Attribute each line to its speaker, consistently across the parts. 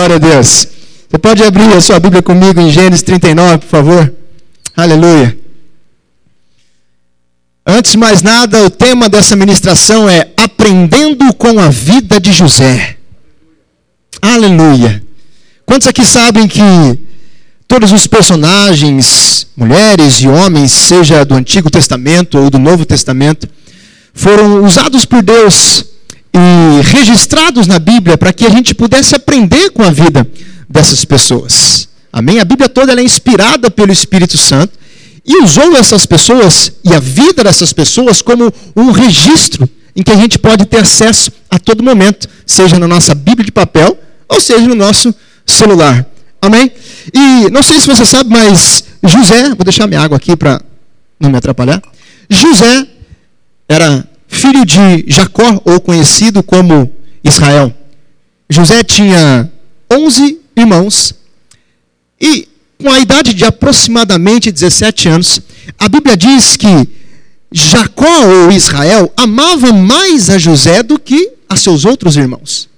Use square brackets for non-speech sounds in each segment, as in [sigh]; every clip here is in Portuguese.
Speaker 1: Glória a Deus. Você pode abrir a sua Bíblia comigo em Gênesis 39, por favor? Aleluia. Antes de mais nada, o tema dessa ministração é Aprendendo com a vida de José. Aleluia. Quantos aqui sabem que todos os personagens, mulheres e homens, seja do Antigo Testamento ou do Novo Testamento, foram usados por Deus e registrados na Bíblia para que a gente pudesse aprender com a vida dessas pessoas. Amém? A Bíblia toda é inspirada pelo Espírito Santo e usou essas pessoas e a vida dessas pessoas como um registro em que a gente pode ter acesso a todo momento, seja na nossa Bíblia de papel ou seja no nosso celular. Amém? E não sei se você sabe, mas José, vou deixar minha água aqui para não me atrapalhar. José era filho de Jacó, ou conhecido como Israel. José tinha 11 irmãos e, com a idade de aproximadamente 17 anos, a Bíblia diz que Jacó, ou Israel, amava mais a José do que a seus outros irmãos.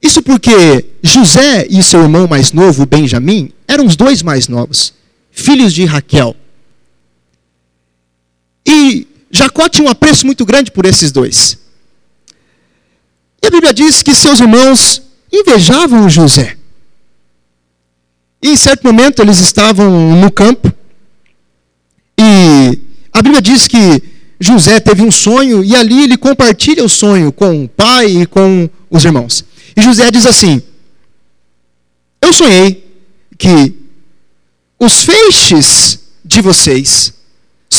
Speaker 1: Isso porque José e seu irmão mais novo, Benjamim, eram os dois mais novos, filhos de Raquel. E Jacó tinha um apreço muito grande por esses dois. E a Bíblia diz que seus irmãos invejavam José. E em certo momento eles estavam no campo. E a Bíblia diz que José teve um sonho e ali ele compartilha o sonho com o pai e com os irmãos. E José diz assim: Eu sonhei que os feixes de vocês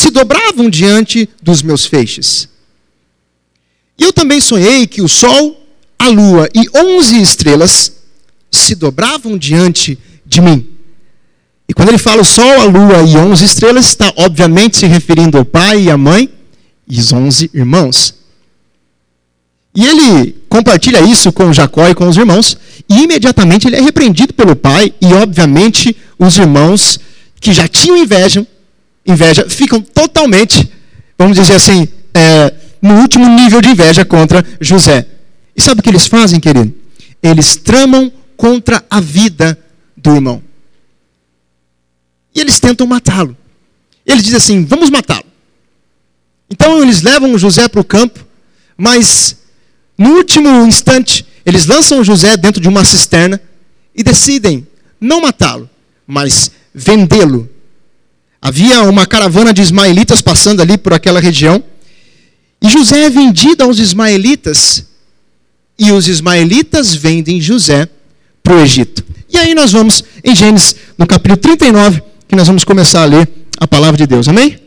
Speaker 1: se dobravam diante dos meus feixes. E eu também sonhei que o sol, a lua e onze estrelas se dobravam diante de mim. E quando ele fala o sol, a lua e onze estrelas, está obviamente se referindo ao pai e à mãe e os onze irmãos. E ele compartilha isso com Jacó e com os irmãos, e imediatamente ele é repreendido pelo pai, e obviamente os irmãos que já tinham inveja, inveja ficam totalmente, vamos dizer assim, é, no último nível de inveja contra José. E sabe o que eles fazem, querido? Eles tramam contra a vida do irmão. E eles tentam matá-lo. Eles dizem assim: vamos matá-lo. Então eles levam José para o campo, mas no último instante, eles lançam José dentro de uma cisterna e decidem não matá-lo, mas vendê-lo Havia uma caravana de ismaelitas passando ali por aquela região. E José é vendido aos ismaelitas. E os ismaelitas vendem José para o Egito. E aí nós vamos em Gênesis, no capítulo 39, que nós vamos começar a ler a palavra de Deus. Amém?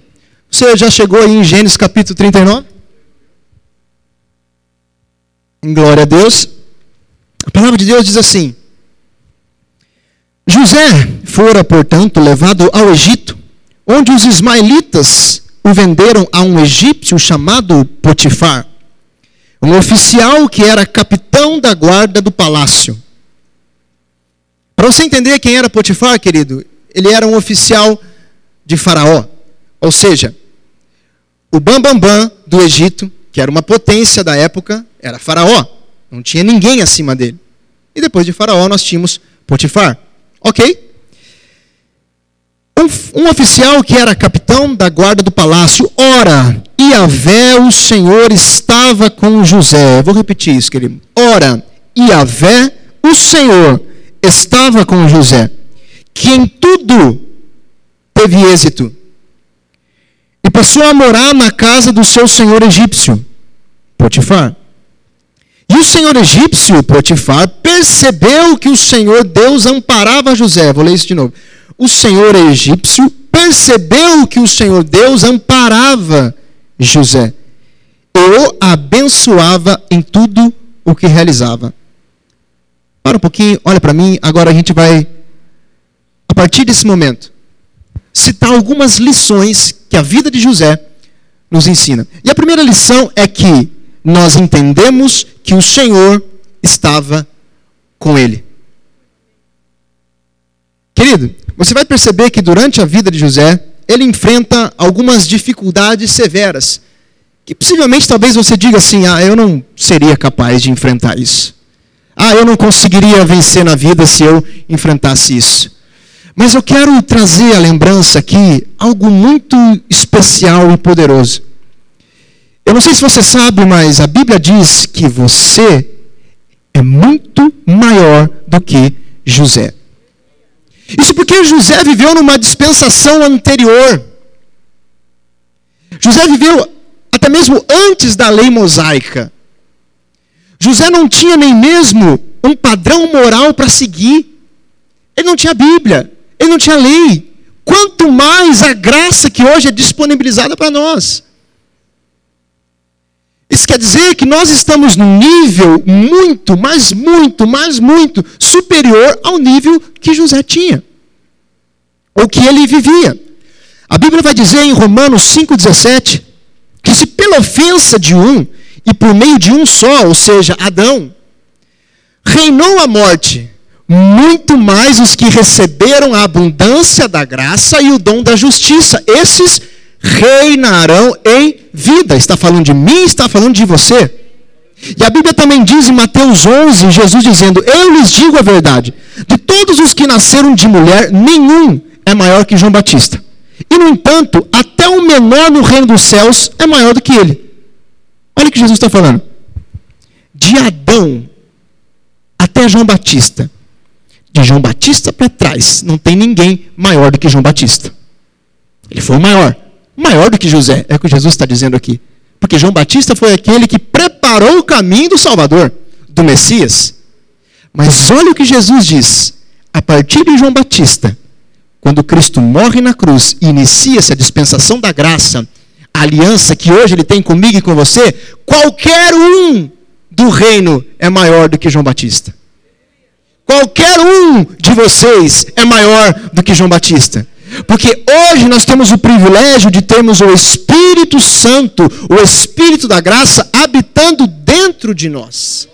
Speaker 1: Você já chegou aí em Gênesis capítulo 39? Em glória a Deus. A palavra de Deus diz assim: José fora, portanto, levado ao Egito onde os ismaelitas o venderam a um egípcio chamado Potifar, um oficial que era capitão da guarda do palácio. Para você entender quem era Potifar, querido, ele era um oficial de Faraó, ou seja, o bambambam bam, bam do Egito, que era uma potência da época, era Faraó. Não tinha ninguém acima dele. E depois de Faraó nós tínhamos Potifar. Ok? Um, um oficial que era capitão da guarda do palácio, ora, Iavé, o Senhor, estava com José. Vou repetir isso, querido. Ora, Iavé, o Senhor, estava com José, que em tudo teve êxito. E passou a morar na casa do seu senhor egípcio, Potifar. E o senhor egípcio, Potifar, percebeu que o Senhor Deus amparava José. Vou ler isso de novo o senhor egípcio percebeu que o Senhor Deus amparava José e o abençoava em tudo o que realizava. Para um pouquinho, olha para mim, agora a gente vai, a partir desse momento, citar algumas lições que a vida de José nos ensina. E a primeira lição é que nós entendemos que o Senhor estava com ele. Querido, você vai perceber que durante a vida de José, ele enfrenta algumas dificuldades severas. Que possivelmente talvez você diga assim: ah, eu não seria capaz de enfrentar isso. Ah, eu não conseguiria vencer na vida se eu enfrentasse isso. Mas eu quero trazer à lembrança aqui algo muito especial e poderoso. Eu não sei se você sabe, mas a Bíblia diz que você é muito maior do que José. Isso porque José viveu numa dispensação anterior. José viveu até mesmo antes da lei mosaica. José não tinha nem mesmo um padrão moral para seguir. Ele não tinha Bíblia, ele não tinha lei. Quanto mais a graça que hoje é disponibilizada para nós. Isso quer dizer que nós estamos num nível muito, mas muito, mas muito superior ao nível que José tinha, ou que ele vivia. A Bíblia vai dizer em Romanos 5,17 que se pela ofensa de um e por meio de um só, ou seja, Adão, reinou a morte, muito mais os que receberam a abundância da graça e o dom da justiça. Esses reinarão em vida. Está falando de mim, está falando de você. E a Bíblia também diz em Mateus 11, Jesus dizendo: Eu lhes digo a verdade, de todos os que nasceram de mulher, nenhum é maior que João Batista. E, no entanto, até o menor no reino dos céus é maior do que ele. Olha o que Jesus está falando. De Adão até João Batista. De João Batista para trás, não tem ninguém maior do que João Batista. Ele foi o maior maior do que José, é o que Jesus está dizendo aqui. Porque João Batista foi aquele que preparou o caminho do Salvador, do Messias. Mas olha o que Jesus diz. A partir de João Batista, quando Cristo morre na cruz e inicia essa dispensação da graça, a aliança que hoje ele tem comigo e com você, qualquer um do reino é maior do que João Batista. Qualquer um de vocês é maior do que João Batista. Porque hoje nós temos o privilégio de termos o Espírito Santo, o Espírito da graça, habitando dentro de nós.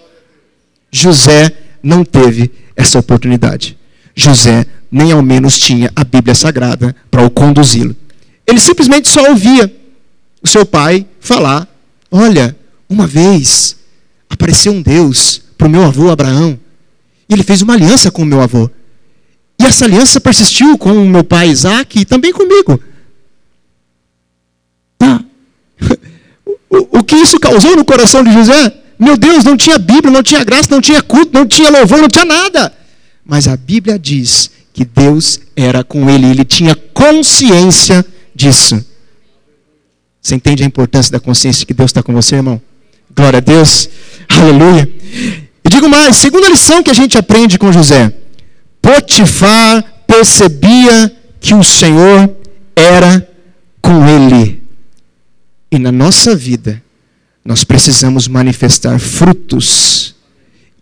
Speaker 1: José não teve essa oportunidade. José nem ao menos tinha a Bíblia Sagrada para o conduzi-lo. Ele simplesmente só ouvia o seu pai falar: Olha, uma vez apareceu um Deus para o meu avô Abraão, e ele fez uma aliança com o meu avô. E essa aliança persistiu com o meu pai Isaac e também comigo. Tá. [laughs] O, o que isso causou no coração de José? Meu Deus, não tinha Bíblia, não tinha graça, não tinha culto, não tinha louvor, não tinha nada. Mas a Bíblia diz que Deus era com ele, ele tinha consciência disso. Você entende a importância da consciência que Deus está com você, irmão? Glória a Deus, aleluia. E digo mais, segunda lição que a gente aprende com José. Potifar percebia que o Senhor era com ele. E na nossa vida, nós precisamos manifestar frutos.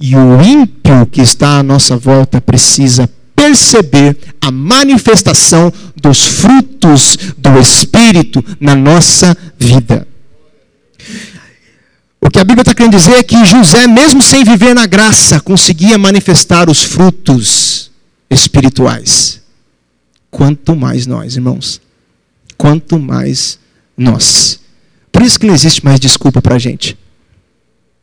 Speaker 1: E o ímpio que está à nossa volta precisa perceber a manifestação dos frutos do Espírito na nossa vida. O que a Bíblia está querendo dizer é que José, mesmo sem viver na graça, conseguia manifestar os frutos espirituais. Quanto mais nós, irmãos. Quanto mais nós. Por isso que não existe mais desculpa para a gente.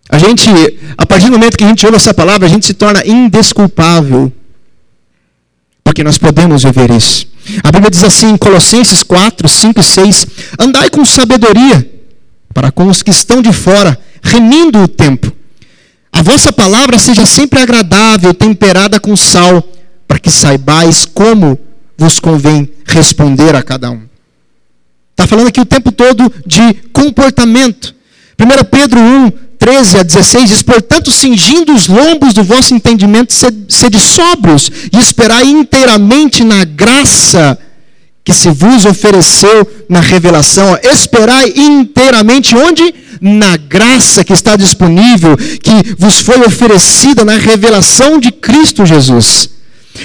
Speaker 1: A gente, a partir do momento que a gente ouve essa palavra, a gente se torna indesculpável. Porque nós podemos viver isso. A Bíblia diz assim em Colossenses 4, 5 e 6: Andai com sabedoria para com os que estão de fora, remindo o tempo. A vossa palavra seja sempre agradável, temperada com sal para que saibais como vos convém responder a cada um. Está falando aqui o tempo todo de comportamento. 1 Pedro 1, 13 a 16 diz: Portanto, cingindo os lombos do vosso entendimento, sede sóbrios e esperai inteiramente na graça que se vos ofereceu na revelação. Esperai inteiramente onde? Na graça que está disponível, que vos foi oferecida na revelação de Cristo Jesus.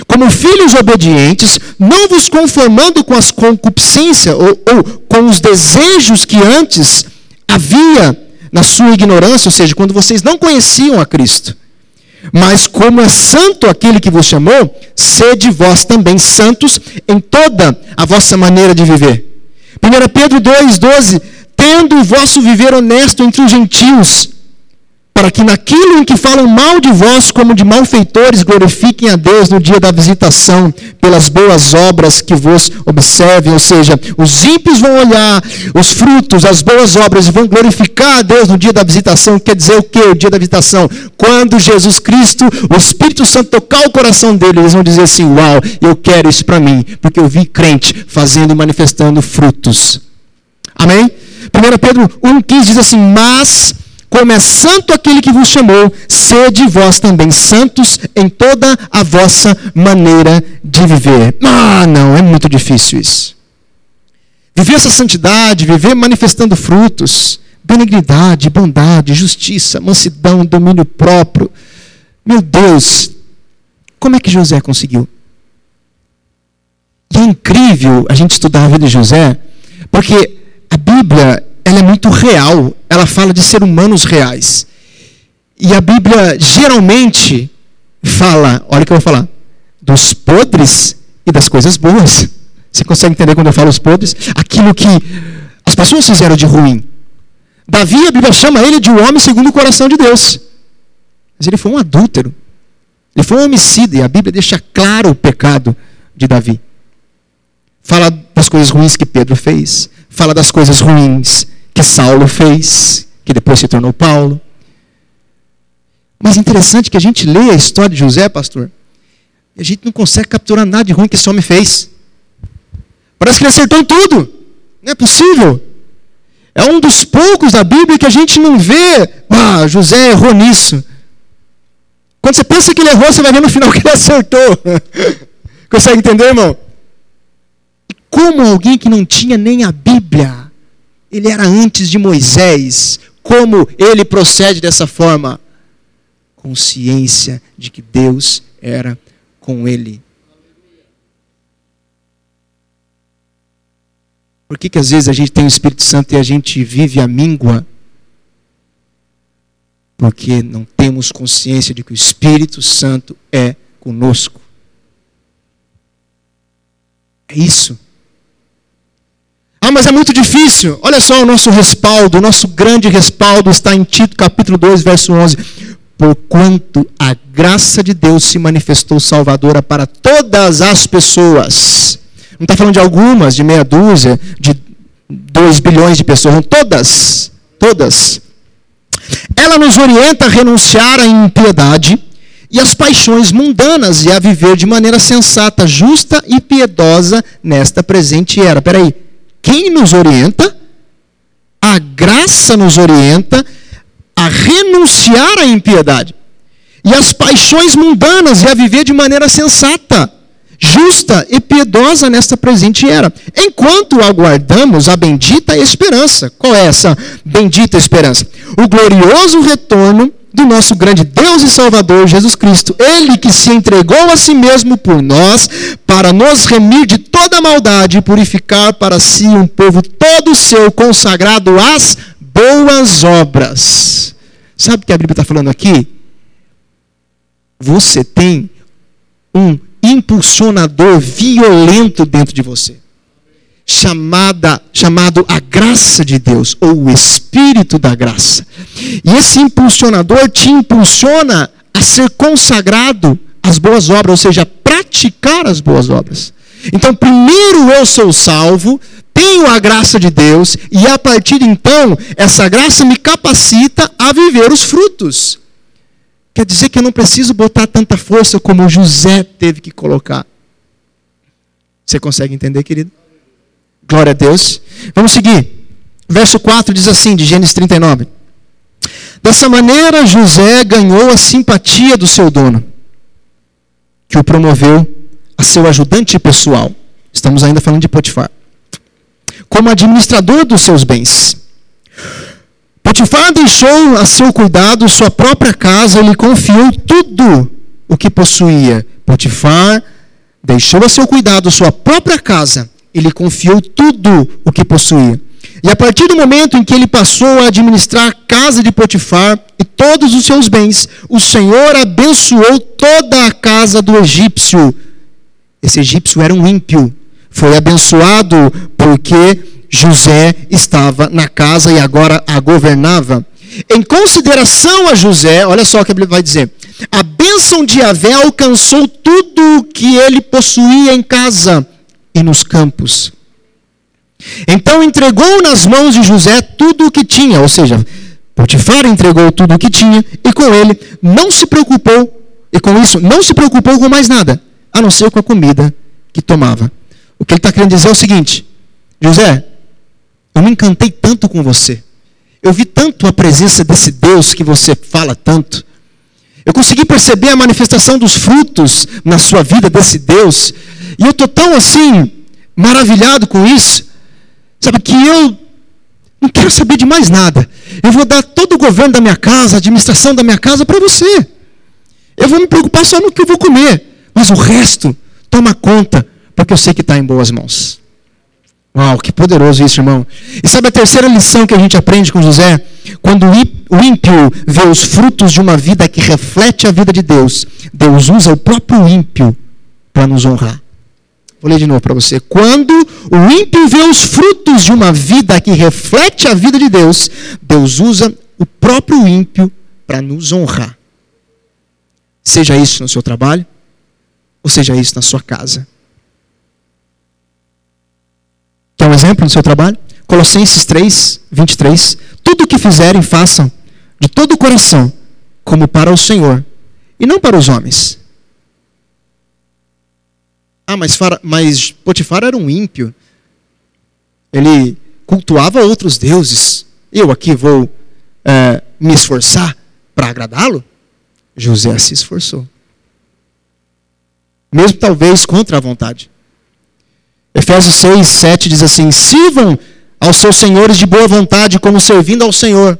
Speaker 1: Como filhos obedientes, não vos conformando com as concupiscências ou, ou com os desejos que antes havia na sua ignorância, ou seja, quando vocês não conheciam a Cristo. Mas como é santo aquele que vos chamou, sede vós também santos em toda a vossa maneira de viver. 1 Pedro 2,12 Tendo o vosso viver honesto entre os gentios, para que naquilo em que falam mal de vós como de malfeitores glorifiquem a Deus no dia da visitação pelas boas obras que vos observem, ou seja, os ímpios vão olhar os frutos, as boas obras e vão glorificar a Deus no dia da visitação, quer dizer o que? O dia da visitação, quando Jesus Cristo, o Espírito Santo tocar o coração deles, eles vão dizer assim: "Uau, eu quero isso para mim, porque eu vi crente fazendo e manifestando frutos". Amém? 1 Pedro 1,15 diz assim: Mas como é santo aquele que vos chamou, sede vós também santos em toda a vossa maneira de viver. Ah, não, é muito difícil isso. Viver essa santidade, viver manifestando frutos, benignidade, bondade, justiça, mansidão, domínio próprio. Meu Deus, como é que José conseguiu? E é incrível a gente estudar a vida de José, porque a Bíblia ela é muito real, ela fala de ser humanos reais. E a Bíblia geralmente fala, olha o que eu vou falar, dos podres e das coisas boas. Você consegue entender quando eu falo os podres? Aquilo que as pessoas fizeram de ruim. Davi, a Bíblia chama ele de um homem segundo o coração de Deus. Mas ele foi um adúltero. Ele foi um homicida, e a Bíblia deixa claro o pecado de Davi. Fala das coisas ruins que Pedro fez, fala das coisas ruins que Saulo fez, que depois se tornou Paulo. Mas interessante que a gente lê a história de José, pastor, e a gente não consegue capturar nada de ruim que esse homem fez. Parece que ele acertou tudo. Não é possível. É um dos poucos da Bíblia que a gente não vê, ah, José errou nisso. Quando você pensa que ele errou, você vai ver no final [laughs] que ele acertou. [laughs] Consegue entender, irmão? Como alguém que não tinha nem a Bíblia ele era antes de Moisés. Como ele procede dessa forma? Consciência de que Deus era com ele. Por que, que às vezes a gente tem o Espírito Santo e a gente vive a míngua? Porque não temos consciência de que o Espírito Santo é conosco. É isso. Ah, mas é muito difícil. Olha só o nosso respaldo, o nosso grande respaldo está em Tito capítulo 2, verso 11. Porquanto a graça de Deus se manifestou salvadora para todas as pessoas. Não está falando de algumas, de meia dúzia, de dois bilhões de pessoas, não, todas. Todas. Ela nos orienta a renunciar à impiedade e às paixões mundanas e a viver de maneira sensata, justa e piedosa nesta presente era. Peraí, quem nos orienta? A graça nos orienta a renunciar à impiedade e às paixões mundanas e a viver de maneira sensata, justa e piedosa nesta presente era, enquanto aguardamos a bendita esperança. Qual é essa bendita esperança? O glorioso retorno do nosso grande Deus e Salvador Jesus Cristo. Ele que se entregou a si mesmo por nós, para nos remir de toda maldade e purificar para si um povo todo seu, consagrado às boas obras. Sabe o que a Bíblia está falando aqui? Você tem um impulsionador violento dentro de você chamada, chamado a graça de Deus, ou o Espírito da graça. E esse impulsionador te impulsiona a ser consagrado às boas obras, ou seja, a praticar as boas obras. Então, primeiro eu sou salvo, tenho a graça de Deus, e a partir de então, essa graça me capacita a viver os frutos. Quer dizer que eu não preciso botar tanta força como José teve que colocar. Você consegue entender, querido? Glória a Deus. Vamos seguir. Verso 4 diz assim, de Gênesis 39. Dessa maneira, José ganhou a simpatia do seu dono, que o promoveu a seu ajudante pessoal. Estamos ainda falando de Potifar. Como administrador dos seus bens. Potifar deixou a seu cuidado sua própria casa e lhe confiou tudo o que possuía. Potifar deixou a seu cuidado sua própria casa ele confiou tudo o que possuía. E a partir do momento em que ele passou a administrar a casa de Potifar e todos os seus bens, o Senhor abençoou toda a casa do egípcio. Esse egípcio era um ímpio. Foi abençoado porque José estava na casa e agora a governava. Em consideração a José, olha só o que a Bíblia vai dizer: a bênção de Yahvé alcançou tudo o que ele possuía em casa e nos campos. Então entregou nas mãos de José tudo o que tinha, ou seja, Potifar entregou tudo o que tinha e com ele não se preocupou, e com isso não se preocupou com mais nada, a não ser com a comida que tomava. O que ele está querendo dizer é o seguinte: José, eu me encantei tanto com você. Eu vi tanto a presença desse Deus que você fala tanto. Eu consegui perceber a manifestação dos frutos na sua vida desse Deus. E eu estou tão assim, maravilhado com isso. Sabe que eu não quero saber de mais nada. Eu vou dar todo o governo da minha casa, a administração da minha casa para você. Eu vou me preocupar só no que eu vou comer. Mas o resto, toma conta, porque eu sei que está em boas mãos. Uau, que poderoso isso, irmão. E sabe a terceira lição que a gente aprende com José? Quando o ímpio vê os frutos de uma vida que reflete a vida de Deus, Deus usa o próprio ímpio para nos honrar. Vou ler de novo para você. Quando o ímpio vê os frutos de uma vida que reflete a vida de Deus, Deus usa o próprio ímpio para nos honrar. Seja isso no seu trabalho, ou seja isso na sua casa. Quer um exemplo no seu trabalho? Colossenses 3, 23. Tudo o que fizerem, façam de todo o coração, como para o Senhor, e não para os homens. Ah, mas, mas Potifar era um ímpio. Ele cultuava outros deuses. Eu aqui vou é, me esforçar para agradá-lo? José se esforçou. Mesmo talvez contra a vontade. Efésios 6, 7 diz assim: Sirvam aos seus senhores de boa vontade, como servindo ao Senhor,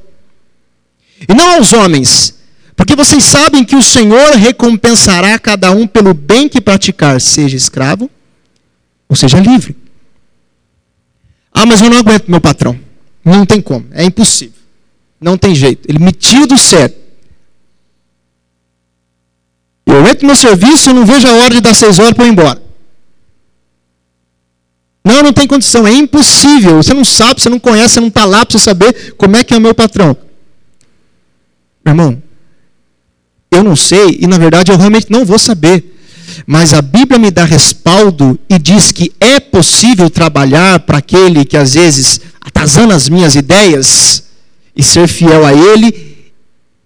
Speaker 1: e não aos homens, porque vocês sabem que o Senhor recompensará cada um pelo bem que praticar, seja escravo ou seja livre. Ah, mas eu não aguento meu patrão. Não tem como, é impossível. Não tem jeito. Ele me tira do sério. Eu entro no serviço e não vejo a hora de dar seis horas para eu ir embora. Não, não tem condição, é impossível. Você não sabe, você não conhece, você não está lá para você saber como é que é o meu patrão. Meu irmão, eu não sei e na verdade eu realmente não vou saber. Mas a Bíblia me dá respaldo e diz que é possível trabalhar para aquele que às vezes atazana as minhas ideias e ser fiel a ele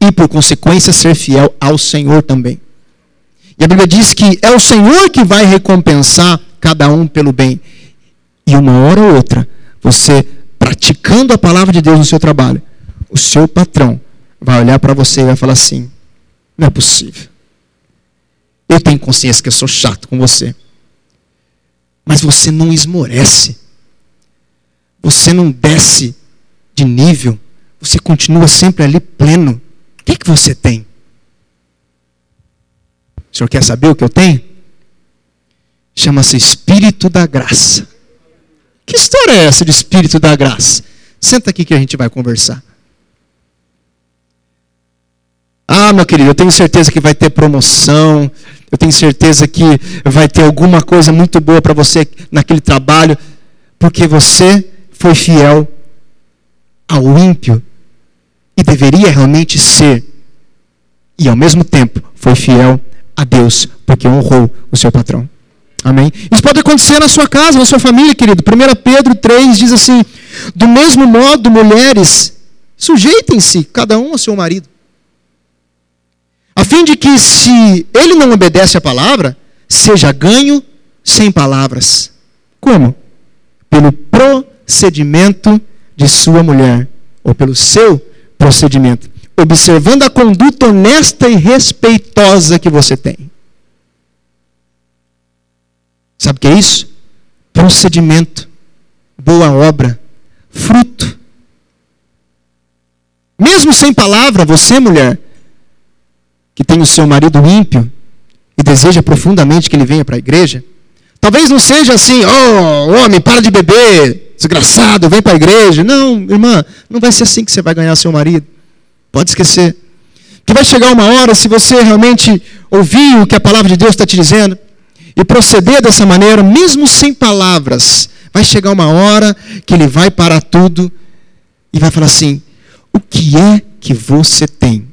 Speaker 1: e por consequência ser fiel ao Senhor também. E a Bíblia diz que é o Senhor que vai recompensar cada um pelo bem. E uma hora ou outra, você praticando a palavra de Deus no seu trabalho, o seu patrão vai olhar para você e vai falar assim: não é possível. Eu tenho consciência que eu sou chato com você. Mas você não esmorece. Você não desce de nível. Você continua sempre ali pleno. O que, é que você tem? O senhor quer saber o que eu tenho? Chama-se Espírito da Graça. Que história é essa de Espírito da Graça? Senta aqui que a gente vai conversar. Ah, meu querido, eu tenho certeza que vai ter promoção, eu tenho certeza que vai ter alguma coisa muito boa para você naquele trabalho, porque você foi fiel ao ímpio e deveria realmente ser, e ao mesmo tempo foi fiel a Deus, porque honrou o seu patrão. Amém? Isso pode acontecer na sua casa, na sua família, querido. 1 Pedro 3 diz assim: Do mesmo modo, mulheres, sujeitem-se cada um ao seu marido. A fim de que, se ele não obedece à palavra, seja ganho sem palavras. Como? Pelo procedimento de sua mulher, ou pelo seu procedimento, observando a conduta honesta e respeitosa que você tem. Sabe o que é isso? Procedimento, boa obra, fruto. Mesmo sem palavra, você, mulher, que tem o seu marido ímpio e deseja profundamente que ele venha para a igreja, talvez não seja assim, oh, homem, para de beber, desgraçado, vem para a igreja. Não, irmã, não vai ser assim que você vai ganhar seu marido. Pode esquecer. Que vai chegar uma hora, se você realmente ouvir o que a palavra de Deus está te dizendo, e proceder dessa maneira, mesmo sem palavras, vai chegar uma hora que ele vai parar tudo e vai falar assim: o que é que você tem.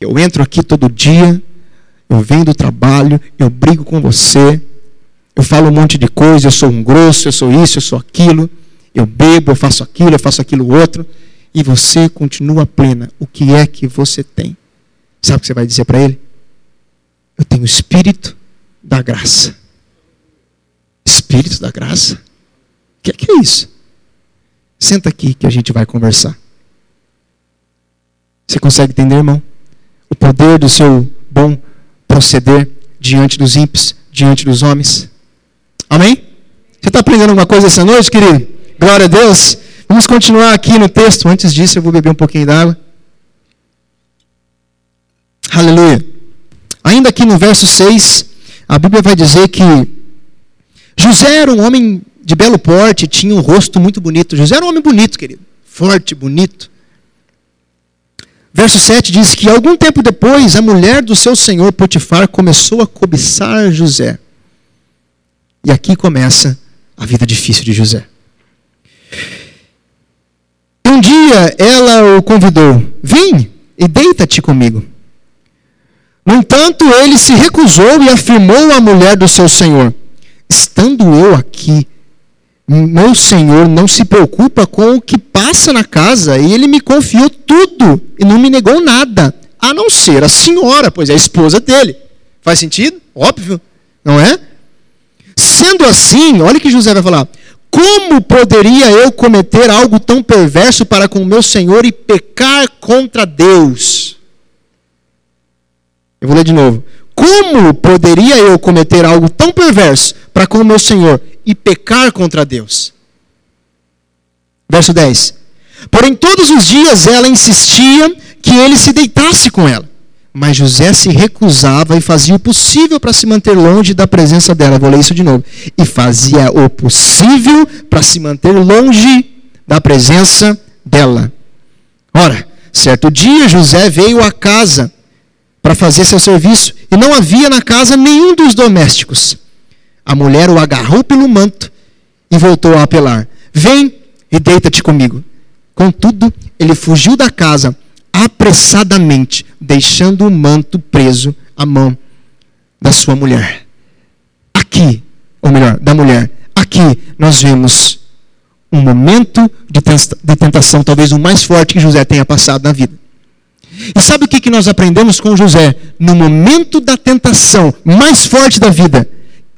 Speaker 1: Eu entro aqui todo dia, eu venho do trabalho, eu brigo com você, eu falo um monte de coisa, eu sou um grosso, eu sou isso, eu sou aquilo, eu bebo, eu faço aquilo, eu faço aquilo outro, e você continua plena. O que é que você tem? Sabe o que você vai dizer para ele? Eu tenho o espírito da graça. Espírito da graça? O que, que é isso? Senta aqui que a gente vai conversar. Você consegue entender, irmão? O poder do seu bom proceder diante dos ímpios, diante dos homens. Amém? Você está aprendendo alguma coisa essa noite, querido? Glória a Deus. Vamos continuar aqui no texto. Antes disso, eu vou beber um pouquinho d'água. Aleluia. Ainda aqui no verso 6, a Bíblia vai dizer que José era um homem de belo porte, tinha um rosto muito bonito. José era um homem bonito, querido. Forte, bonito. Verso 7 diz que algum tempo depois, a mulher do seu senhor Potifar começou a cobiçar José. E aqui começa a vida difícil de José. Um dia ela o convidou: Vem e deita-te comigo. No entanto, ele se recusou e afirmou à mulher do seu senhor: Estando eu aqui, meu senhor não se preocupa com o que passa na casa, e ele me confiou tudo e não me negou nada, a não ser a senhora, pois é a esposa dele. Faz sentido? Óbvio, não é? Sendo assim, olha que José vai falar: Como poderia eu cometer algo tão perverso para com meu senhor e pecar contra Deus? Eu vou ler de novo. Como poderia eu cometer algo tão perverso para com o meu Senhor e pecar contra Deus? Verso 10. Porém, todos os dias ela insistia que ele se deitasse com ela. Mas José se recusava e fazia o possível para se manter longe da presença dela. Vou ler isso de novo. E fazia o possível para se manter longe da presença dela. Ora, certo dia José veio à casa para fazer seu serviço, e não havia na casa nenhum dos domésticos. A mulher o agarrou pelo manto e voltou a apelar: Vem e deita-te comigo. Contudo, ele fugiu da casa apressadamente, deixando o manto preso à mão da sua mulher. Aqui, ou melhor, da mulher, aqui nós vemos um momento de tentação, talvez o mais forte que José tenha passado na vida. E sabe o que, nós aprendemos com José? No momento da tentação mais forte da vida,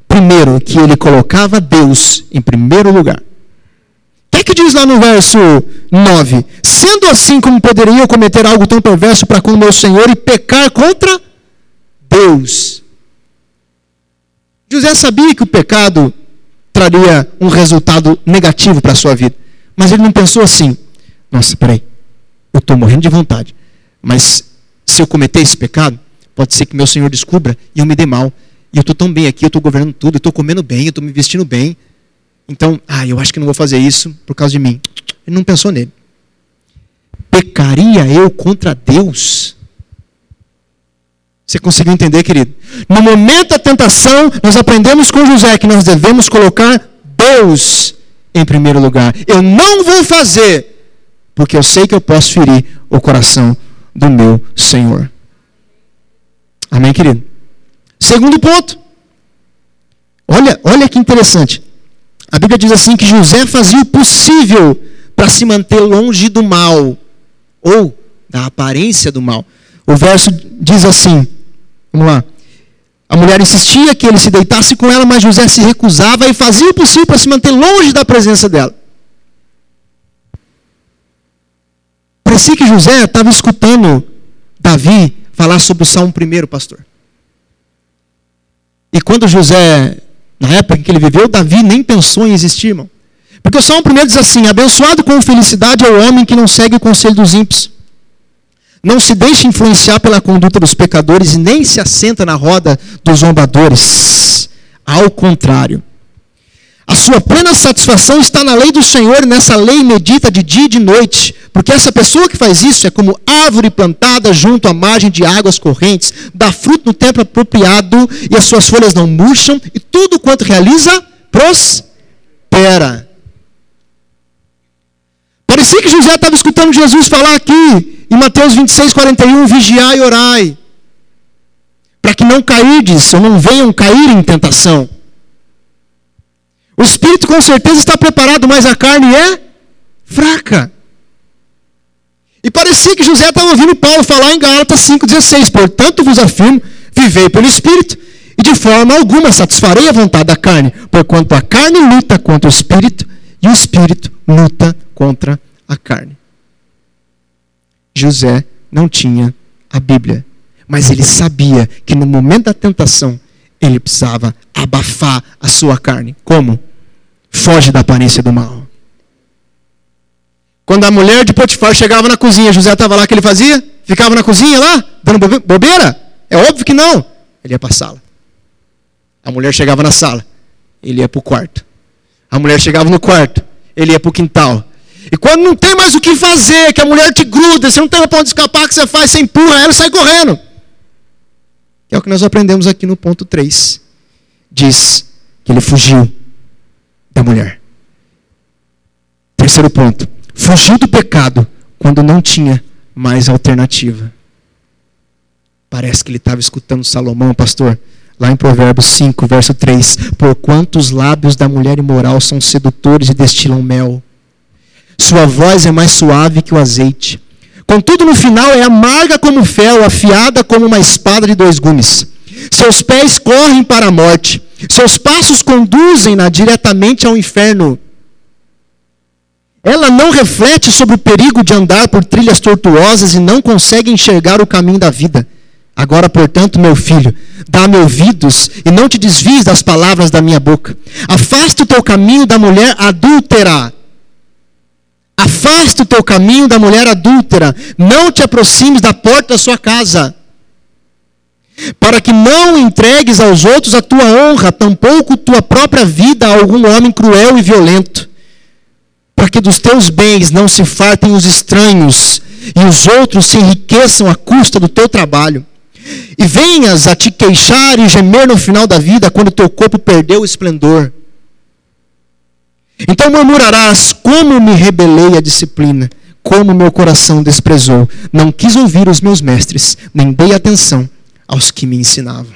Speaker 1: primeiro, que ele colocava Deus em primeiro lugar. O que, que diz lá no verso 9? Sendo assim, como poderia eu cometer algo tão perverso para com o meu Senhor e pecar contra Deus? José sabia que o pecado traria um resultado negativo para a sua vida. Mas ele não pensou assim: nossa, peraí, eu estou morrendo de vontade. Mas se eu cometer esse pecado, pode ser que meu Senhor descubra e eu me dê mal. E eu estou tão bem aqui, eu estou governando tudo, eu estou comendo bem, eu estou me vestindo bem. Então, ah, eu acho que não vou fazer isso por causa de mim. Ele não pensou nele. Pecaria eu contra Deus? Você conseguiu entender, querido? No momento da tentação, nós aprendemos com José que nós devemos colocar Deus em primeiro lugar. Eu não vou fazer, porque eu sei que eu posso ferir o coração do meu Senhor. Amém, querido? Segundo ponto. Olha, olha que interessante. A Bíblia diz assim que José fazia o possível para se manter longe do mal ou da aparência do mal. O verso diz assim: Vamos lá. A mulher insistia que ele se deitasse com ela, mas José se recusava e fazia o possível para se manter longe da presença dela. Parecia que José estava escutando Davi falar sobre o Salmo 1, pastor. E quando José, na época em que ele viveu, Davi nem pensou em existir, irmão. Porque o Salmo 1 diz assim: Abençoado com felicidade é o homem que não segue o conselho dos ímpios, não se deixa influenciar pela conduta dos pecadores e nem se assenta na roda dos zombadores. Ao contrário, a sua plena satisfação está na lei do Senhor e nessa lei medita de dia e de noite. Porque essa pessoa que faz isso é como árvore plantada junto à margem de águas correntes, dá fruto no tempo apropriado e as suas folhas não murcham e tudo quanto realiza prospera. Parecia que José estava escutando Jesus falar aqui em Mateus 26, 41, vigiai e orai, para que não cairdes ou não venham cair em tentação. O espírito com certeza está preparado, mas a carne é fraca. E parecia que José estava ouvindo Paulo falar em Gálatas 5,16: Portanto vos afirmo, vivei pelo espírito, e de forma alguma satisfarei a vontade da carne, porquanto a carne luta contra o espírito, e o espírito luta contra a carne. José não tinha a Bíblia, mas ele sabia que no momento da tentação ele precisava abafar a sua carne. Como? Foge da aparência do mal. Quando a mulher de Potifar chegava na cozinha, José estava lá, o que ele fazia? Ficava na cozinha lá, dando bobeira? É óbvio que não. Ele ia para a sala. A mulher chegava na sala, ele ia para o quarto. A mulher chegava no quarto, ele ia para o quintal. E quando não tem mais o que fazer, que a mulher te gruda, você não tem para onde escapar, o que você faz? Você empurra ela e sai correndo. Que nós aprendemos aqui no ponto 3. Diz que ele fugiu da mulher. Terceiro ponto. Fugiu do pecado quando não tinha mais alternativa. Parece que ele estava escutando Salomão, pastor, lá em Provérbios 5, verso 3. Por quantos lábios da mulher imoral são sedutores e destilam mel. Sua voz é mais suave que o azeite. Contudo, no final é amarga como fel, afiada como uma espada de dois gumes. Seus pés correm para a morte, seus passos conduzem-na diretamente ao inferno. Ela não reflete sobre o perigo de andar por trilhas tortuosas e não consegue enxergar o caminho da vida. Agora, portanto, meu filho, dá-me ouvidos e não te desvies das palavras da minha boca. Afasta o teu caminho da mulher adúltera. Afasta o teu caminho da mulher adúltera. Não te aproximes da porta da sua casa. Para que não entregues aos outros a tua honra, tampouco tua própria vida a algum homem cruel e violento para que dos teus bens não se fartem os estranhos e os outros se enriqueçam à custa do teu trabalho. E venhas a te queixar e gemer no final da vida quando teu corpo perdeu o esplendor. Então murmurarás: como me rebelei à disciplina, como meu coração desprezou. Não quis ouvir os meus mestres, nem dei atenção aos que me ensinavam.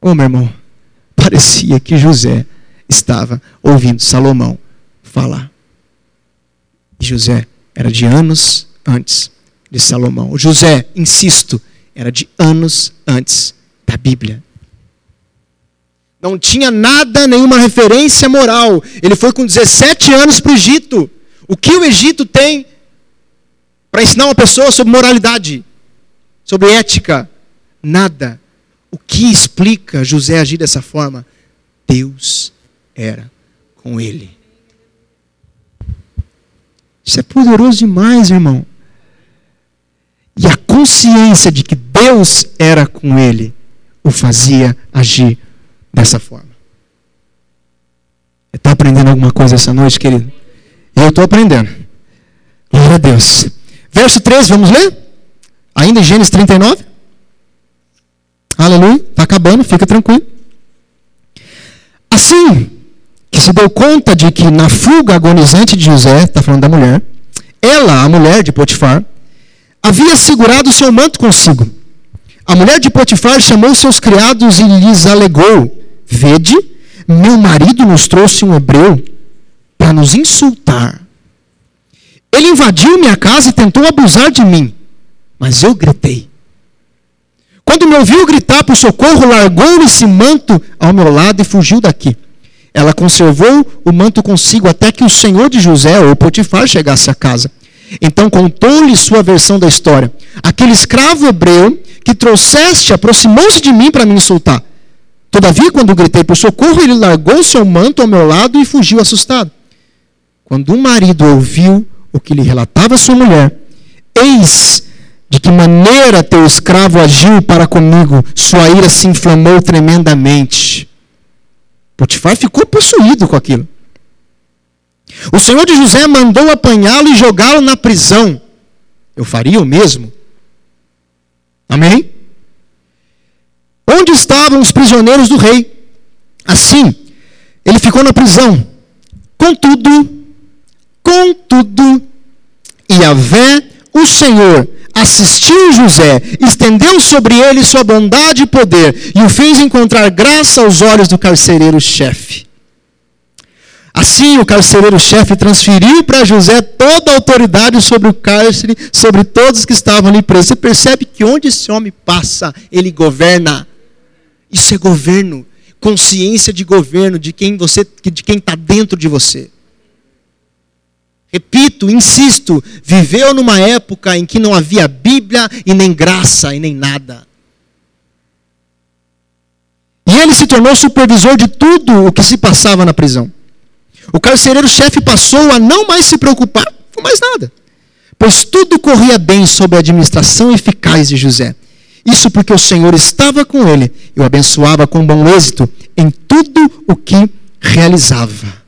Speaker 1: Oh, meu irmão, [laughs] parecia que José estava ouvindo Salomão falar. E José era de anos antes de Salomão. José, insisto, era de anos antes da Bíblia. Não tinha nada, nenhuma referência moral. Ele foi com 17 anos para o Egito. O que o Egito tem para ensinar uma pessoa sobre moralidade, sobre ética? Nada. O que explica José agir dessa forma? Deus era com ele. Isso é poderoso demais, irmão. E a consciência de que Deus era com ele o fazia agir dessa forma. Está aprendendo alguma coisa essa noite, querido? Eu estou aprendendo. Glória a Deus. Verso 3, vamos ler? Ainda em Gênesis 39? Aleluia. Está acabando, fica tranquilo. Assim, que se deu conta de que na fuga agonizante de José, está falando da mulher, ela, a mulher de Potifar, havia segurado seu manto consigo. A mulher de Potifar chamou seus criados e lhes alegou: Vede, meu marido nos trouxe um hebreu para nos insultar. Ele invadiu minha casa e tentou abusar de mim, mas eu gritei. Quando me ouviu gritar por socorro, largou esse manto ao meu lado e fugiu daqui. Ela conservou o manto consigo até que o senhor de José, ou Potifar, chegasse à casa. Então contou-lhe sua versão da história. Aquele escravo hebreu que trouxeste aproximou-se de mim para me insultar. Todavia, quando gritei por socorro, ele largou seu manto ao meu lado e fugiu assustado. Quando o marido ouviu o que lhe relatava sua mulher, eis de que maneira teu escravo agiu para comigo, sua ira se inflamou tremendamente. Potifar ficou possuído com aquilo. O senhor de José mandou apanhá-lo e jogá-lo na prisão. Eu faria o mesmo. Amém? Onde estavam os prisioneiros do rei? Assim, ele ficou na prisão. Contudo, Contudo, Yahvé, o Senhor, assistiu José, estendeu sobre ele sua bondade e poder, e o fez encontrar graça aos olhos do carcereiro-chefe. Assim, o carcereiro-chefe transferiu para José toda a autoridade sobre o cárcere, sobre todos que estavam ali presos. Você percebe que onde esse homem passa, ele governa. Isso é governo, consciência de governo de quem você, de quem está dentro de você. Repito, insisto, viveu numa época em que não havia Bíblia e nem graça e nem nada. E ele se tornou supervisor de tudo o que se passava na prisão. O carcereiro-chefe passou a não mais se preocupar com mais nada, pois tudo corria bem sob a administração eficaz de José. Isso porque o Senhor estava com ele e o abençoava com bom êxito em tudo o que realizava.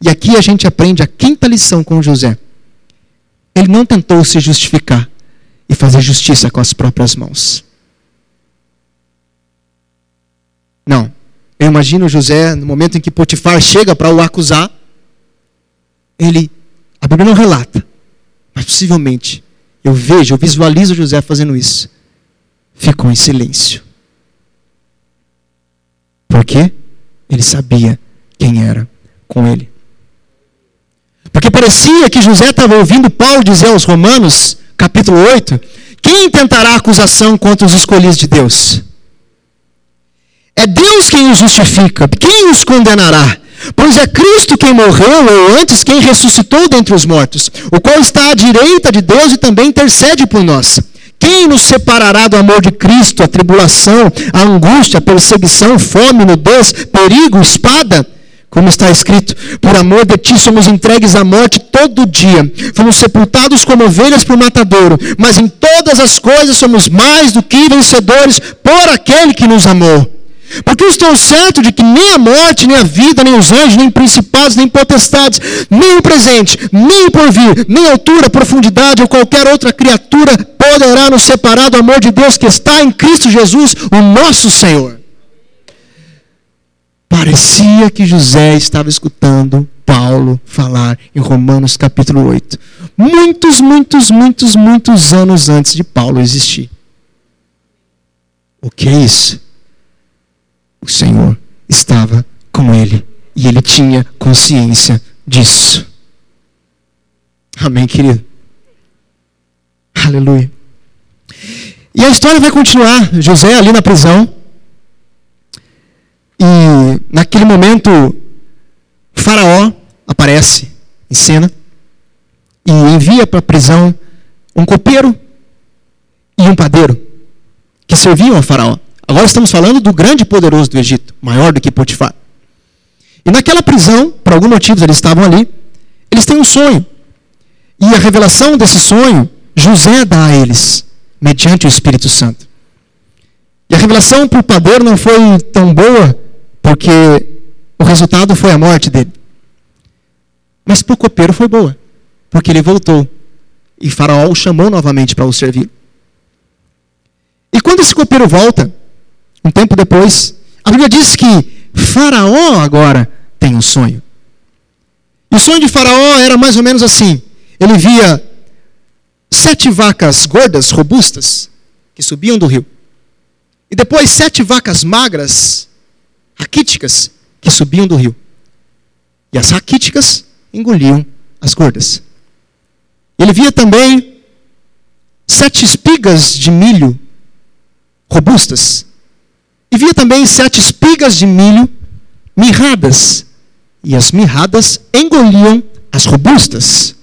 Speaker 1: E aqui a gente aprende a quinta lição com José. Ele não tentou se justificar e fazer justiça com as próprias mãos. Não. Eu imagino José, no momento em que Potifar chega para o acusar, ele, a Bíblia não relata, mas possivelmente, eu vejo, eu visualizo José fazendo isso. Ficou em silêncio. Por quê? Ele sabia quem era com ele. Porque parecia que José estava ouvindo Paulo dizer aos Romanos, capítulo 8, quem tentará acusação contra os escolhidos de Deus? É Deus quem os justifica. Quem os condenará? Pois é Cristo quem morreu, ou antes quem ressuscitou dentre os mortos, o qual está à direita de Deus e também intercede por nós. Quem nos separará do amor de Cristo? A tribulação, a angústia, a perseguição, fome, nudez, perigo, espada? Como está escrito, por amor de ti somos entregues à morte todo dia. Fomos sepultados como ovelhas o matadouro, mas em todas as coisas somos mais do que vencedores por aquele que nos amou. Porque eu estou certo de que nem a morte, nem a vida, nem os anjos, nem principados, nem potestades, nem o presente, nem o porvir, nem altura, profundidade ou qualquer outra criatura poderá nos separar do amor de Deus que está em Cristo Jesus, o nosso Senhor. Parecia que José estava escutando Paulo falar em Romanos capítulo 8. Muitos, muitos, muitos, muitos anos antes de Paulo existir. O que é isso? O Senhor estava com ele e ele tinha consciência disso. Amém, querido? Aleluia. E a história vai continuar. José ali na prisão. E naquele momento, Faraó aparece em cena e envia para a prisão um copeiro e um padeiro que serviam a Faraó. Agora estamos falando do grande poderoso do Egito, maior do que Potifar. E naquela prisão, por algum motivo eles estavam ali, eles têm um sonho. E a revelação desse sonho, José dá a eles, mediante o Espírito Santo. E a revelação para o padeiro não foi tão boa, porque o resultado foi a morte dele. Mas para o copeiro foi boa, porque ele voltou. E Faraó o chamou novamente para o servir. E quando esse copeiro volta, um tempo depois, a Bíblia diz que Faraó agora tem um sonho. E o sonho de Faraó era mais ou menos assim: ele via sete vacas gordas, robustas, que subiam do rio. E depois sete vacas magras, raquíticas, que subiam do rio. E as raquíticas engoliam as gordas. Ele via também sete espigas de milho robustas e via também sete espigas de milho mirradas, e as mirradas engoliam as robustas.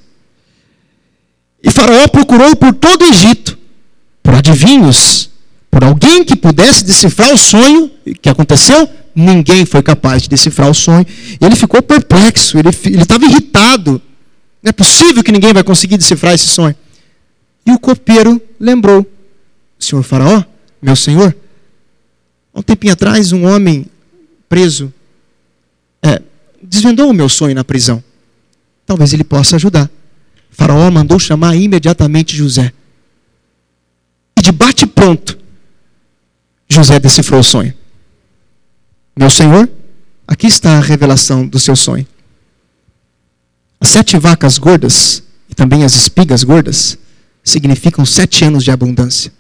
Speaker 1: E Faraó procurou por todo o Egito, por adivinhos, por alguém que pudesse decifrar o sonho que aconteceu. Ninguém foi capaz de decifrar o sonho. Ele ficou perplexo, ele, ele estava irritado. Não é possível que ninguém vai conseguir decifrar esse sonho. E o copeiro lembrou: Senhor Faraó, meu senhor, Há um tempinho atrás, um homem preso é, desvendou o meu sonho na prisão. Talvez ele possa ajudar. O faraó mandou chamar imediatamente José. E de bate-pronto, José decifrou o sonho. Meu senhor, aqui está a revelação do seu sonho. As sete vacas gordas e também as espigas gordas significam sete anos de abundância.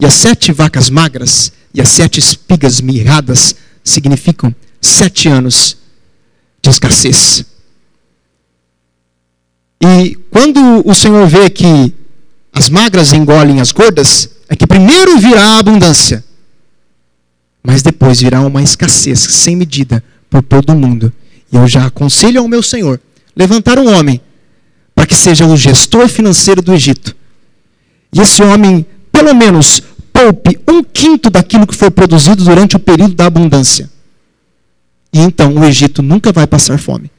Speaker 1: E as sete vacas magras e as sete espigas mirradas significam sete anos de escassez. E quando o Senhor vê que as magras engolem as gordas, é que primeiro virá a abundância, mas depois virá uma escassez sem medida por todo o mundo. E eu já aconselho ao meu Senhor levantar um homem para que seja o gestor financeiro do Egito. E esse homem, pelo menos, poupe um quinto daquilo que foi produzido durante o período da abundância. E então o Egito nunca vai passar fome.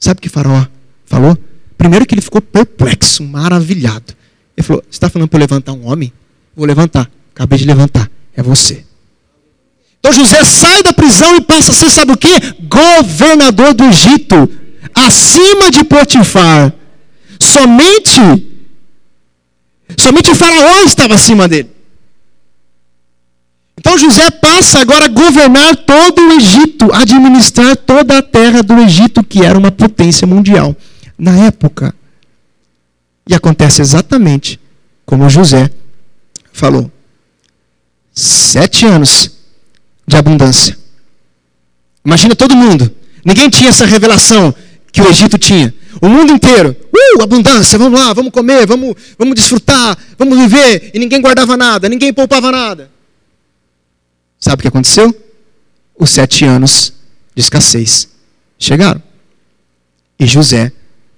Speaker 1: Sabe o que Faraó falou? Primeiro que ele ficou perplexo, maravilhado. Ele falou: Você está falando para eu levantar um homem? Vou levantar. Acabei de levantar. É você. Então José sai da prisão e passa a ser, sabe o que? Governador do Egito. Acima de Potifar. Somente, somente o faraó estava acima dele. Então José passa agora a governar todo o Egito, administrar toda a terra do Egito, que era uma potência mundial na época. E acontece exatamente como José falou. Sete anos de abundância. Imagina todo mundo. Ninguém tinha essa revelação que o Egito tinha. O mundo inteiro. Uh, abundância, vamos lá, vamos comer, vamos, vamos desfrutar, vamos viver. E ninguém guardava nada, ninguém poupava nada. Sabe o que aconteceu? Os sete anos de escassez chegaram. E José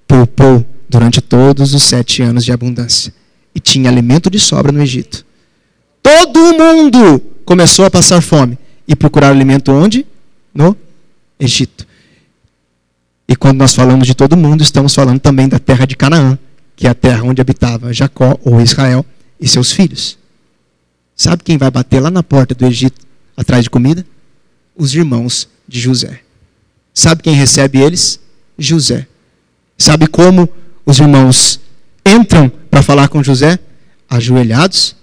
Speaker 1: poupou durante todos os sete anos de abundância. E tinha alimento de sobra no Egito. Todo mundo começou a passar fome e procurar alimento onde? No Egito. Quando nós falamos de todo mundo, estamos falando também da terra de Canaã, que é a terra onde habitava Jacó ou Israel e seus filhos. Sabe quem vai bater lá na porta do Egito atrás de comida? Os irmãos de José. Sabe quem recebe eles? José. Sabe como os irmãos entram para falar com José? Ajoelhados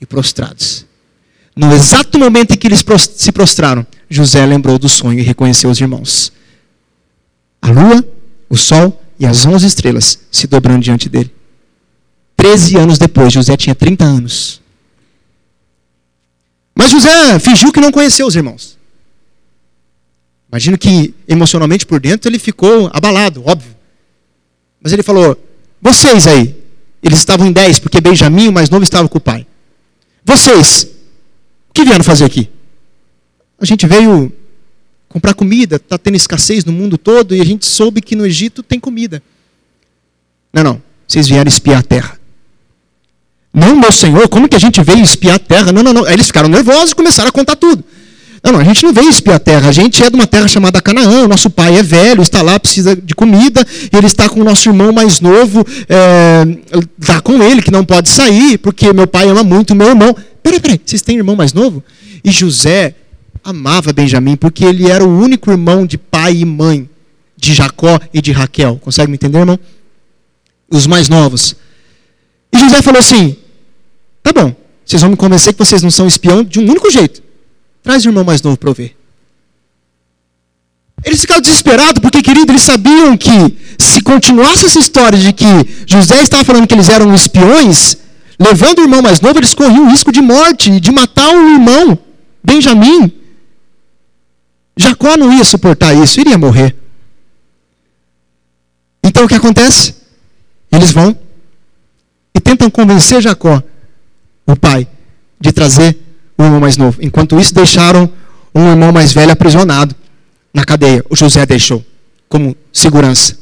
Speaker 1: e prostrados. No exato momento em que eles se prostraram, José lembrou do sonho e reconheceu os irmãos. A lua, o sol e as onze estrelas se dobrando diante dele. Treze anos depois, José tinha 30 anos. Mas José fingiu que não conheceu os irmãos. Imagino que emocionalmente por dentro ele ficou abalado, óbvio. Mas ele falou: Vocês aí, eles estavam em dez, porque Benjamim, o mais novo, estava com o pai. Vocês, o que vieram fazer aqui? A gente veio comprar comida, está tendo escassez no mundo todo e a gente soube que no Egito tem comida. Não, não, vocês vieram espiar a terra. Não, meu senhor, como que a gente veio espiar a terra? Não, não, não. Aí eles ficaram nervosos e começaram a contar tudo. Não, não, a gente não veio espiar a terra, a gente é de uma terra chamada Canaã, o nosso pai é velho, está lá, precisa de comida, e ele está com o nosso irmão mais novo, é, está com ele, que não pode sair, porque meu pai ama muito o meu irmão. Peraí, peraí, vocês têm irmão mais novo? E José amava Benjamim, porque ele era o único irmão de pai e mãe de Jacó e de Raquel. Consegue me entender, irmão? Os mais novos. E José falou assim: tá bom, vocês vão me convencer que vocês não são espião de um único jeito. Traz o irmão mais novo para eu ver. Eles ficaram desesperados porque, querido, eles sabiam que se continuasse essa história de que José estava falando que eles eram espiões, levando o irmão mais novo, eles corriam o risco de morte, de matar o irmão, Benjamim. Jacó não ia suportar isso, iria morrer. Então o que acontece? Eles vão e tentam convencer Jacó, o pai, de trazer o irmão mais novo. Enquanto isso, deixaram um irmão mais velho aprisionado na cadeia. O José deixou como segurança.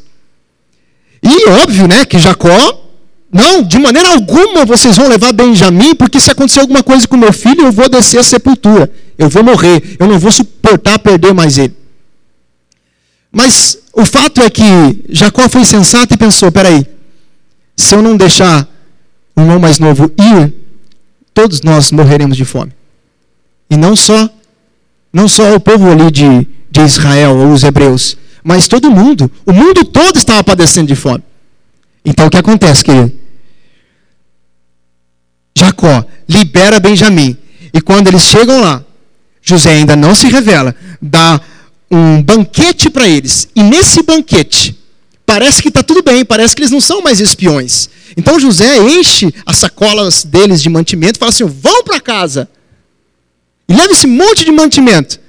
Speaker 1: E óbvio, né, que Jacó, não, de maneira alguma vocês vão levar Benjamim, porque se acontecer alguma coisa com meu filho, eu vou descer a sepultura. Eu vou morrer. Eu não vou suportar perder mais ele. Mas o fato é que Jacó foi sensato e pensou: peraí, se eu não deixar o irmão mais novo ir, todos nós morreremos de fome. E não só, não só o povo ali de, de Israel, ou os hebreus, mas todo mundo. O mundo todo estava padecendo de fome. Então o que acontece, querido? Jacó libera Benjamim. E quando eles chegam lá, José ainda não se revela, dá um banquete para eles. E nesse banquete, parece que está tudo bem, parece que eles não são mais espiões. Então José enche as sacolas deles de mantimento e fala assim: vão para casa. E leva esse monte de mantimento.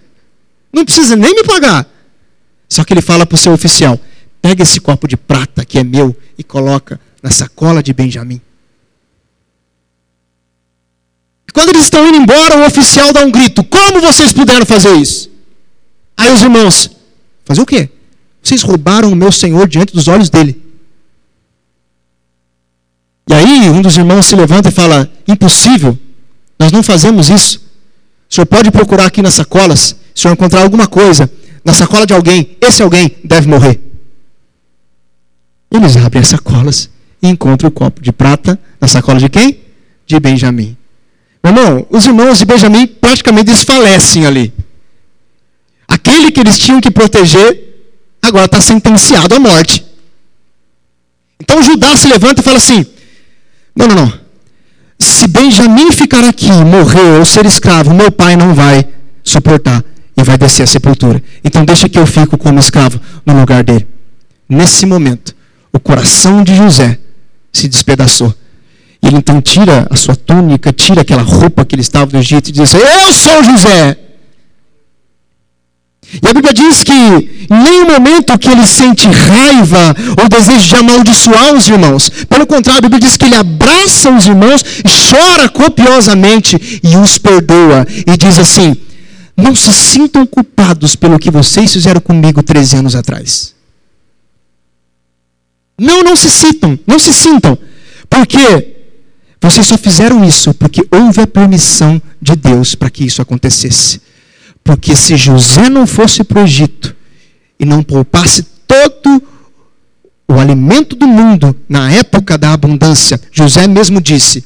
Speaker 1: Não precisa nem me pagar. Só que ele fala para o seu oficial: pega esse copo de prata que é meu e coloca na sacola de Benjamim. Quando eles estão indo embora, o oficial dá um grito: Como vocês puderam fazer isso? Aí os irmãos: Fazer o quê? Vocês roubaram o meu senhor diante dos olhos dele. E aí um dos irmãos se levanta e fala: Impossível, nós não fazemos isso. O senhor pode procurar aqui nas sacolas, se o senhor encontrar alguma coisa na sacola de alguém, esse alguém deve morrer. Eles abrem as sacolas e encontram o copo de prata na sacola de quem? De Benjamim. Meu irmão, os irmãos de Benjamim praticamente desfalecem ali. Aquele que eles tinham que proteger, agora está sentenciado à morte. Então Judá se levanta e fala assim: Não, não, não. Se Benjamim ficar aqui, morrer ou ser escravo, meu pai não vai suportar e vai descer a sepultura. Então deixa que eu fico como escravo no lugar dele. Nesse momento, o coração de José se despedaçou. Ele então tira a sua túnica, tira aquela roupa que ele estava no Egito e diz: Eu sou José. E a Bíblia diz que em nenhum momento que ele sente raiva ou desejo de amaldiçoar os irmãos. Pelo contrário, a Bíblia diz que ele abraça os irmãos, chora copiosamente e os perdoa. E diz assim: Não se sintam culpados pelo que vocês fizeram comigo 13 anos atrás. Não, não se sintam, não se sintam. Porque vocês só fizeram isso porque houve a permissão de Deus para que isso acontecesse. Porque se José não fosse para o Egito e não poupasse todo o alimento do mundo na época da abundância, José mesmo disse: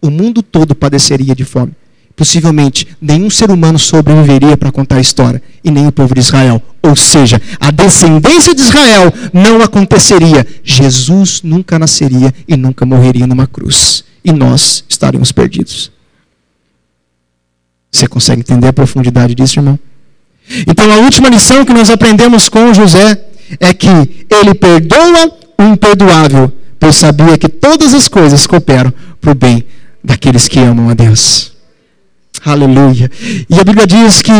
Speaker 1: o mundo todo padeceria de fome. Possivelmente nenhum ser humano sobreviveria para contar a história, e nem o povo de Israel. Ou seja, a descendência de Israel não aconteceria. Jesus nunca nasceria e nunca morreria numa cruz. E nós estaríamos perdidos. Você consegue entender a profundidade disso, irmão? Então, a última lição que nós aprendemos com José é que ele perdoa o imperdoável, pois sabia que todas as coisas cooperam para o bem daqueles que amam a Deus. Aleluia. E a Bíblia diz que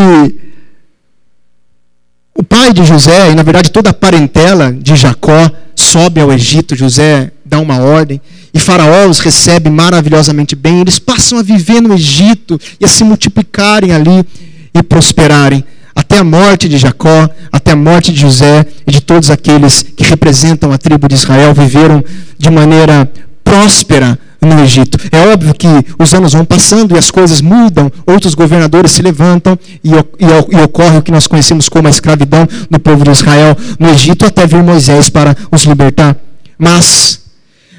Speaker 1: o pai de José, e na verdade toda a parentela de Jacó, sobe ao Egito. José dá uma ordem. E Faraó os recebe maravilhosamente bem. Eles passam a viver no Egito e a se multiplicarem ali e prosperarem. Até a morte de Jacó, até a morte de José e de todos aqueles que representam a tribo de Israel, viveram de maneira próspera no Egito. É óbvio que os anos vão passando e as coisas mudam, outros governadores se levantam e, e, e, ocorre o que nós conhecemos como a escravidão do povo de Israel no Egito, até vir Moisés para os libertar. Mas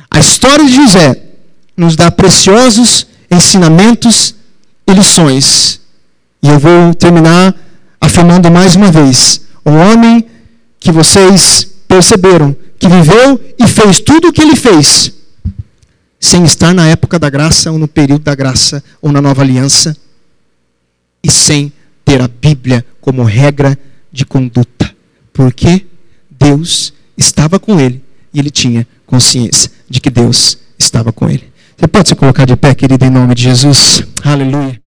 Speaker 1: a história de José nos dá preciosos ensinamentos e lições. E eu vou terminar afirmando mais uma vez: o homem que vocês perceberam que viveu e fez tudo o que ele fez, sem estar na época da graça, ou no período da graça, ou na nova aliança, e sem ter a Bíblia como regra de conduta. Porque Deus estava com ele e ele tinha consciência de que Deus estava com ele. Você pode se colocar de pé, querido, em nome de Jesus? Aleluia.